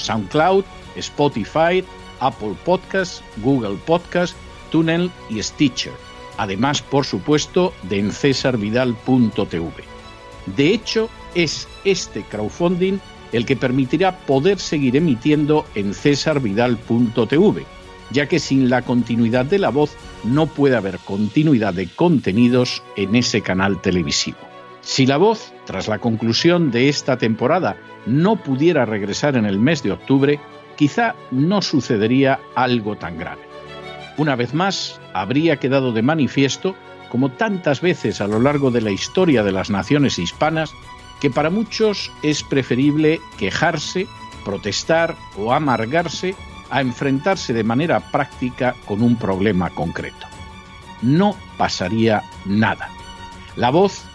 SoundCloud, Spotify, Apple Podcasts, Google Podcasts, Tunnel y Stitcher. Además, por supuesto, de encesarvidal.tv. De hecho, es este crowdfunding el que permitirá poder seguir emitiendo en cesarvidal.tv, ya que sin la continuidad de la voz no puede haber continuidad de contenidos en ese canal televisivo. Si la voz, tras la conclusión de esta temporada, no pudiera regresar en el mes de octubre, quizá no sucedería algo tan grave. Una vez más, habría quedado de manifiesto, como tantas veces a lo largo de la historia de las naciones hispanas, que para muchos es preferible quejarse, protestar o amargarse a enfrentarse de manera práctica con un problema concreto. No pasaría nada. La voz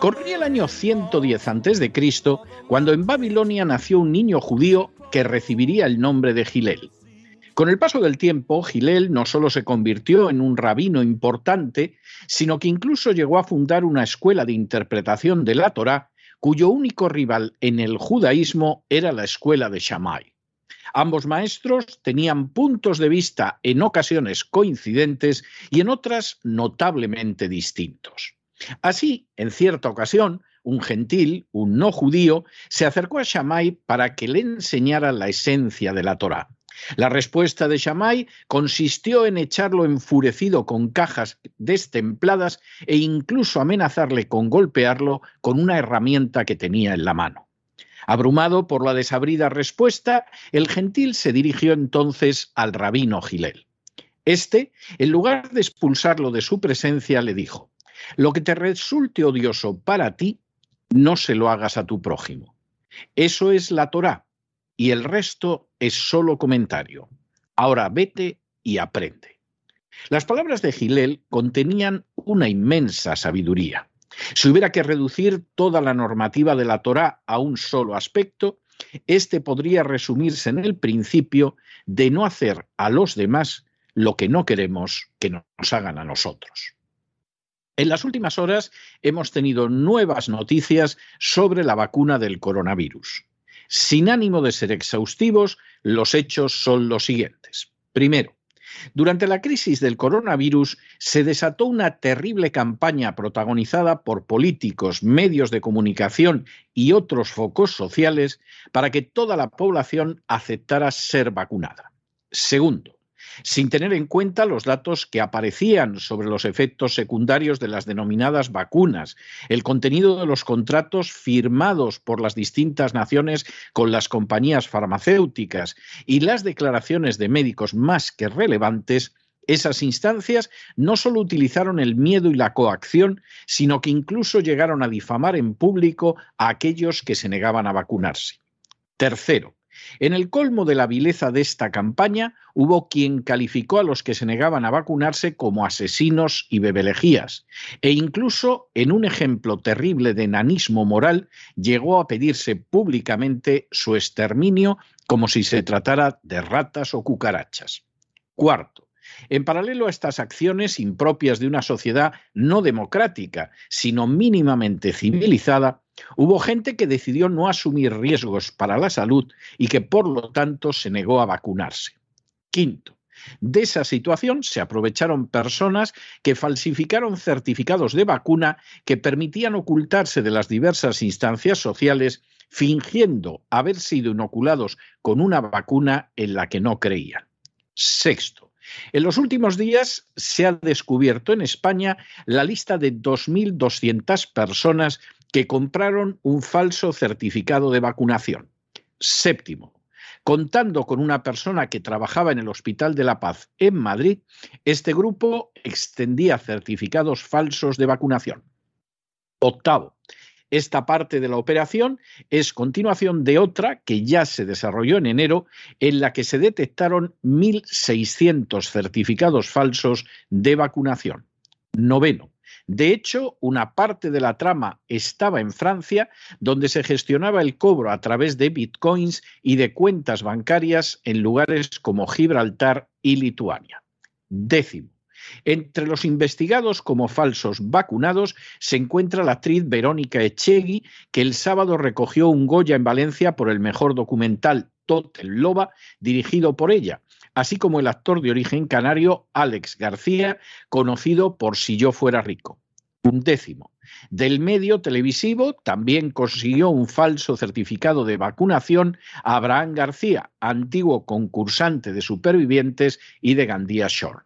Corría el año 110 a.C. cuando en Babilonia nació un niño judío que recibiría el nombre de Gilel. Con el paso del tiempo, Gilel no solo se convirtió en un rabino importante, sino que incluso llegó a fundar una escuela de interpretación de la Torá, cuyo único rival en el judaísmo era la escuela de Shammai. Ambos maestros tenían puntos de vista en ocasiones coincidentes y en otras notablemente distintos. Así, en cierta ocasión, un gentil, un no judío, se acercó a Shammai para que le enseñara la esencia de la Torá. La respuesta de Shammai consistió en echarlo enfurecido con cajas destempladas e incluso amenazarle con golpearlo con una herramienta que tenía en la mano. Abrumado por la desabrida respuesta, el gentil se dirigió entonces al rabino Gilel. Este, en lugar de expulsarlo de su presencia, le dijo, Lo que te resulte odioso para ti, no se lo hagas a tu prójimo. Eso es la Torá y el resto es solo comentario. Ahora vete y aprende. Las palabras de Gilel contenían una inmensa sabiduría. Si hubiera que reducir toda la normativa de la Torá a un solo aspecto, este podría resumirse en el principio de no hacer a los demás lo que no queremos que nos hagan a nosotros. En las últimas horas hemos tenido nuevas noticias sobre la vacuna del coronavirus. Sin ánimo de ser exhaustivos, los hechos son los siguientes. Primero, durante la crisis del coronavirus se desató una terrible campaña protagonizada por políticos, medios de comunicación y otros focos sociales para que toda la población aceptara ser vacunada. Segundo, sin tener en cuenta los datos que aparecían sobre los efectos secundarios de las denominadas vacunas, el contenido de los contratos firmados por las distintas naciones con las compañías farmacéuticas y las declaraciones de médicos más que relevantes, esas instancias no solo utilizaron el miedo y la coacción, sino que incluso llegaron a difamar en público a aquellos que se negaban a vacunarse. Tercero, en el colmo de la vileza de esta campaña, hubo quien calificó a los que se negaban a vacunarse como asesinos y bebelejías, e incluso, en un ejemplo terrible de enanismo moral, llegó a pedirse públicamente su exterminio como si se tratara de ratas o cucarachas. Cuarto, en paralelo a estas acciones impropias de una sociedad no democrática, sino mínimamente civilizada, hubo gente que decidió no asumir riesgos para la salud y que por lo tanto se negó a vacunarse. Quinto, de esa situación se aprovecharon personas que falsificaron certificados de vacuna que permitían ocultarse de las diversas instancias sociales fingiendo haber sido inoculados con una vacuna en la que no creían. Sexto, en los últimos días se ha descubierto en España la lista de 2.200 personas que compraron un falso certificado de vacunación. Séptimo, contando con una persona que trabajaba en el Hospital de la Paz en Madrid, este grupo extendía certificados falsos de vacunación. Octavo, esta parte de la operación es continuación de otra que ya se desarrolló en enero, en la que se detectaron 1.600 certificados falsos de vacunación. Noveno. De hecho, una parte de la trama estaba en Francia, donde se gestionaba el cobro a través de bitcoins y de cuentas bancarias en lugares como Gibraltar y Lituania. Décimo. Entre los investigados como falsos vacunados se encuentra la actriz Verónica Echegui, que el sábado recogió un Goya en Valencia por el mejor documental Totel Loba, dirigido por ella, así como el actor de origen canario Alex García, conocido por Si yo fuera rico. Un décimo. Del medio televisivo también consiguió un falso certificado de vacunación a Abraham García, antiguo concursante de Supervivientes y de Gandía Shore.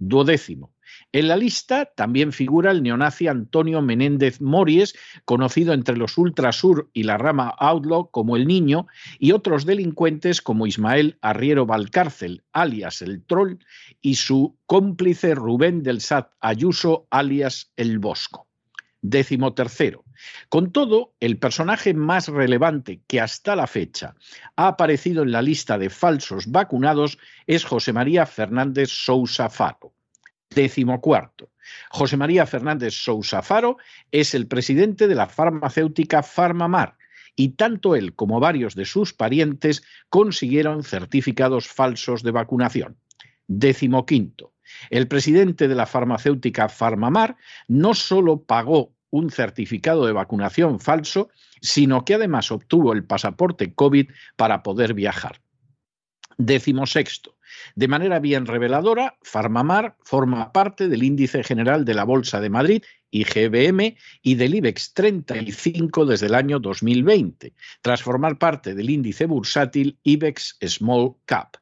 Duodécimo. En la lista también figura el neonazi Antonio Menéndez Mories, conocido entre los Ultrasur y la rama Outlaw como el Niño, y otros delincuentes como Ismael Arriero Valcárcel, alias el Troll, y su cómplice Rubén del Sat Ayuso, alias el Bosco. Décimo tercero. Con todo, el personaje más relevante que hasta la fecha ha aparecido en la lista de falsos vacunados es José María Fernández Sousa Faro. Décimo cuarto. José María Fernández Sousa Faro es el presidente de la farmacéutica Farmamar y tanto él como varios de sus parientes consiguieron certificados falsos de vacunación. Décimo quinto. El presidente de la farmacéutica Farmamar no solo pagó un certificado de vacunación falso, sino que además obtuvo el pasaporte COVID para poder viajar. Décimo sexto. De manera bien reveladora, Farmamar forma parte del índice general de la Bolsa de Madrid, IGBM, y del IBEX 35 desde el año 2020, tras formar parte del índice bursátil IBEX Small Cap.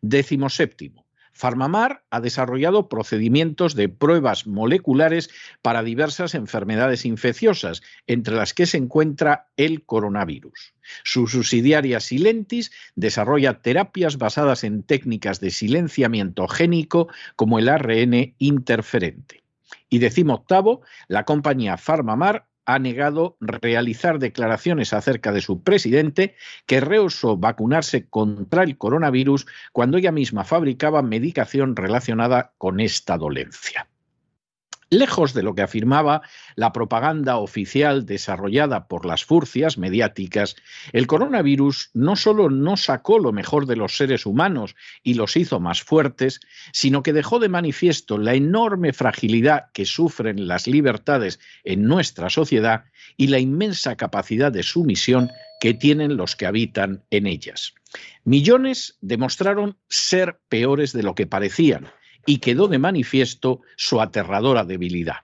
Décimo séptimo. Farmamar ha desarrollado procedimientos de pruebas moleculares para diversas enfermedades infecciosas, entre las que se encuentra el coronavirus. Su subsidiaria Silentis desarrolla terapias basadas en técnicas de silenciamiento génico como el ARN interferente. Y octavo, la compañía Farmamar ha negado realizar declaraciones acerca de su presidente, que rehusó vacunarse contra el coronavirus cuando ella misma fabricaba medicación relacionada con esta dolencia. Lejos de lo que afirmaba la propaganda oficial desarrollada por las furcias mediáticas, el coronavirus no solo no sacó lo mejor de los seres humanos y los hizo más fuertes, sino que dejó de manifiesto la enorme fragilidad que sufren las libertades en nuestra sociedad y la inmensa capacidad de sumisión que tienen los que habitan en ellas. Millones demostraron ser peores de lo que parecían y quedó de manifiesto su aterradora debilidad.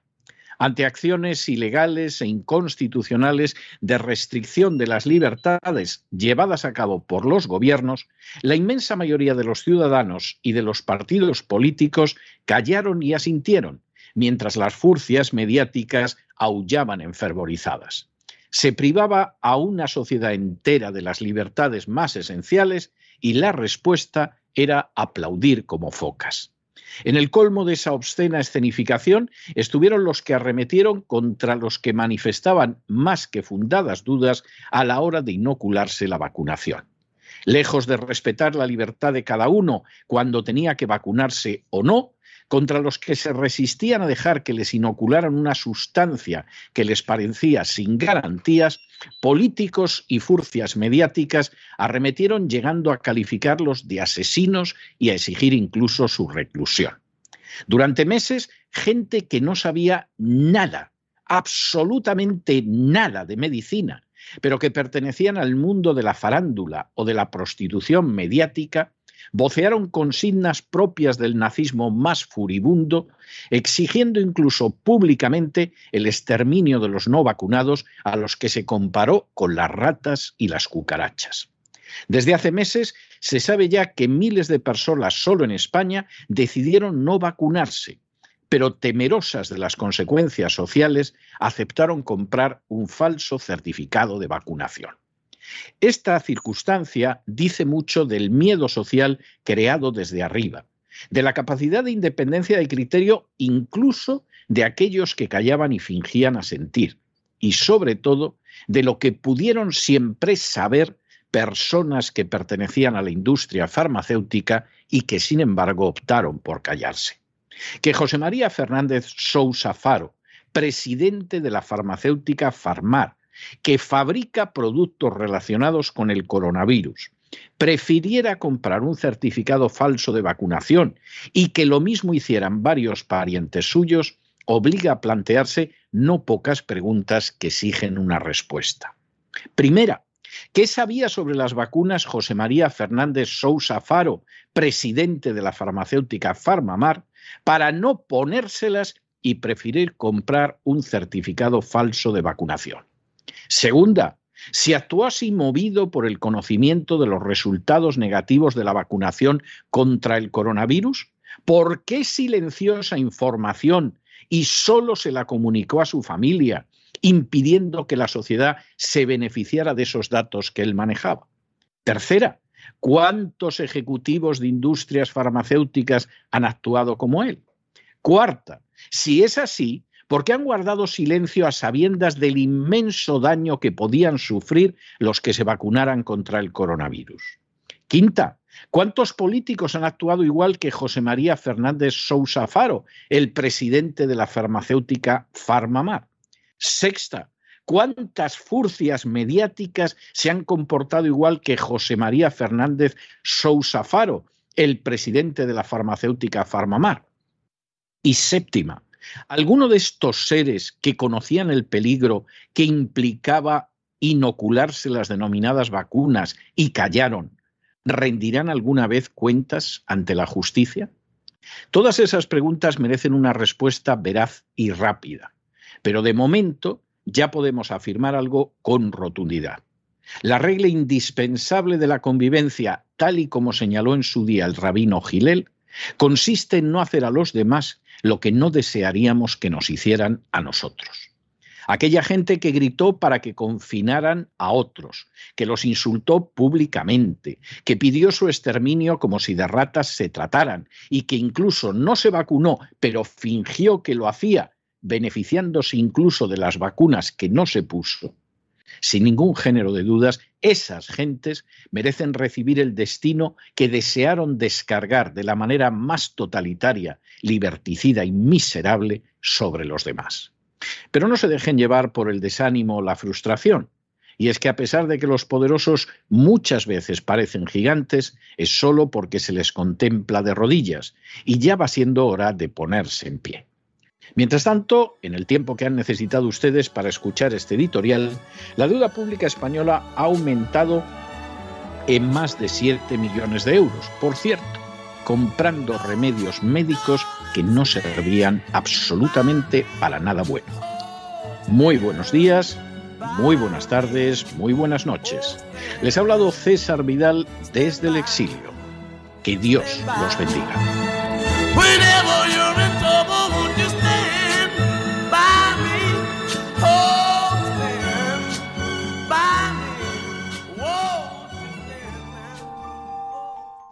Ante acciones ilegales e inconstitucionales de restricción de las libertades llevadas a cabo por los gobiernos, la inmensa mayoría de los ciudadanos y de los partidos políticos callaron y asintieron, mientras las furcias mediáticas aullaban enfervorizadas. Se privaba a una sociedad entera de las libertades más esenciales y la respuesta era aplaudir como focas. En el colmo de esa obscena escenificación estuvieron los que arremetieron contra los que manifestaban más que fundadas dudas a la hora de inocularse la vacunación. Lejos de respetar la libertad de cada uno cuando tenía que vacunarse o no, contra los que se resistían a dejar que les inocularan una sustancia que les parecía sin garantías, políticos y furcias mediáticas arremetieron llegando a calificarlos de asesinos y a exigir incluso su reclusión. Durante meses, gente que no sabía nada, absolutamente nada de medicina, pero que pertenecían al mundo de la farándula o de la prostitución mediática, vocearon consignas propias del nazismo más furibundo, exigiendo incluso públicamente el exterminio de los no vacunados a los que se comparó con las ratas y las cucarachas. Desde hace meses se sabe ya que miles de personas solo en España decidieron no vacunarse, pero temerosas de las consecuencias sociales aceptaron comprar un falso certificado de vacunación. Esta circunstancia dice mucho del miedo social creado desde arriba, de la capacidad de independencia de criterio incluso de aquellos que callaban y fingían asentir, y sobre todo de lo que pudieron siempre saber personas que pertenecían a la industria farmacéutica y que sin embargo optaron por callarse. Que José María Fernández Sousa Faro, presidente de la farmacéutica Farmar, que fabrica productos relacionados con el coronavirus, prefiriera comprar un certificado falso de vacunación y que lo mismo hicieran varios parientes suyos, obliga a plantearse no pocas preguntas que exigen una respuesta. Primera, ¿qué sabía sobre las vacunas José María Fernández Sousa Faro, presidente de la farmacéutica Farmamar, para no ponérselas y preferir comprar un certificado falso de vacunación? Segunda, si actuó así movido por el conocimiento de los resultados negativos de la vacunación contra el coronavirus, ¿por qué silenció esa información y solo se la comunicó a su familia, impidiendo que la sociedad se beneficiara de esos datos que él manejaba? Tercera, ¿cuántos ejecutivos de industrias farmacéuticas han actuado como él? Cuarta, si es así, porque han guardado silencio a sabiendas del inmenso daño que podían sufrir los que se vacunaran contra el coronavirus. Quinta, ¿cuántos políticos han actuado igual que José María Fernández Sousa Faro, el presidente de la farmacéutica Farmamar? Sexta, ¿Cuántas furcias mediáticas se han comportado igual que José María Fernández Sousa Faro, el presidente de la farmacéutica Farmamar? Y séptima, ¿Alguno de estos seres que conocían el peligro que implicaba inocularse las denominadas vacunas y callaron, rendirán alguna vez cuentas ante la justicia? Todas esas preguntas merecen una respuesta veraz y rápida, pero de momento ya podemos afirmar algo con rotundidad. La regla indispensable de la convivencia, tal y como señaló en su día el rabino Gilel, consiste en no hacer a los demás lo que no desearíamos que nos hicieran a nosotros. Aquella gente que gritó para que confinaran a otros, que los insultó públicamente, que pidió su exterminio como si de ratas se trataran y que incluso no se vacunó, pero fingió que lo hacía beneficiándose incluso de las vacunas que no se puso, sin ningún género de dudas, esas gentes merecen recibir el destino que desearon descargar de la manera más totalitaria, liberticida y miserable sobre los demás. Pero no se dejen llevar por el desánimo o la frustración. Y es que a pesar de que los poderosos muchas veces parecen gigantes, es solo porque se les contempla de rodillas, y ya va siendo hora de ponerse en pie. Mientras tanto, en el tiempo que han necesitado ustedes para escuchar este editorial, la deuda pública española ha aumentado en más de 7 millones de euros. Por cierto, comprando remedios médicos que no servían absolutamente para nada bueno. Muy buenos días, muy buenas tardes, muy buenas noches. Les ha hablado César Vidal desde el exilio. Que Dios los bendiga.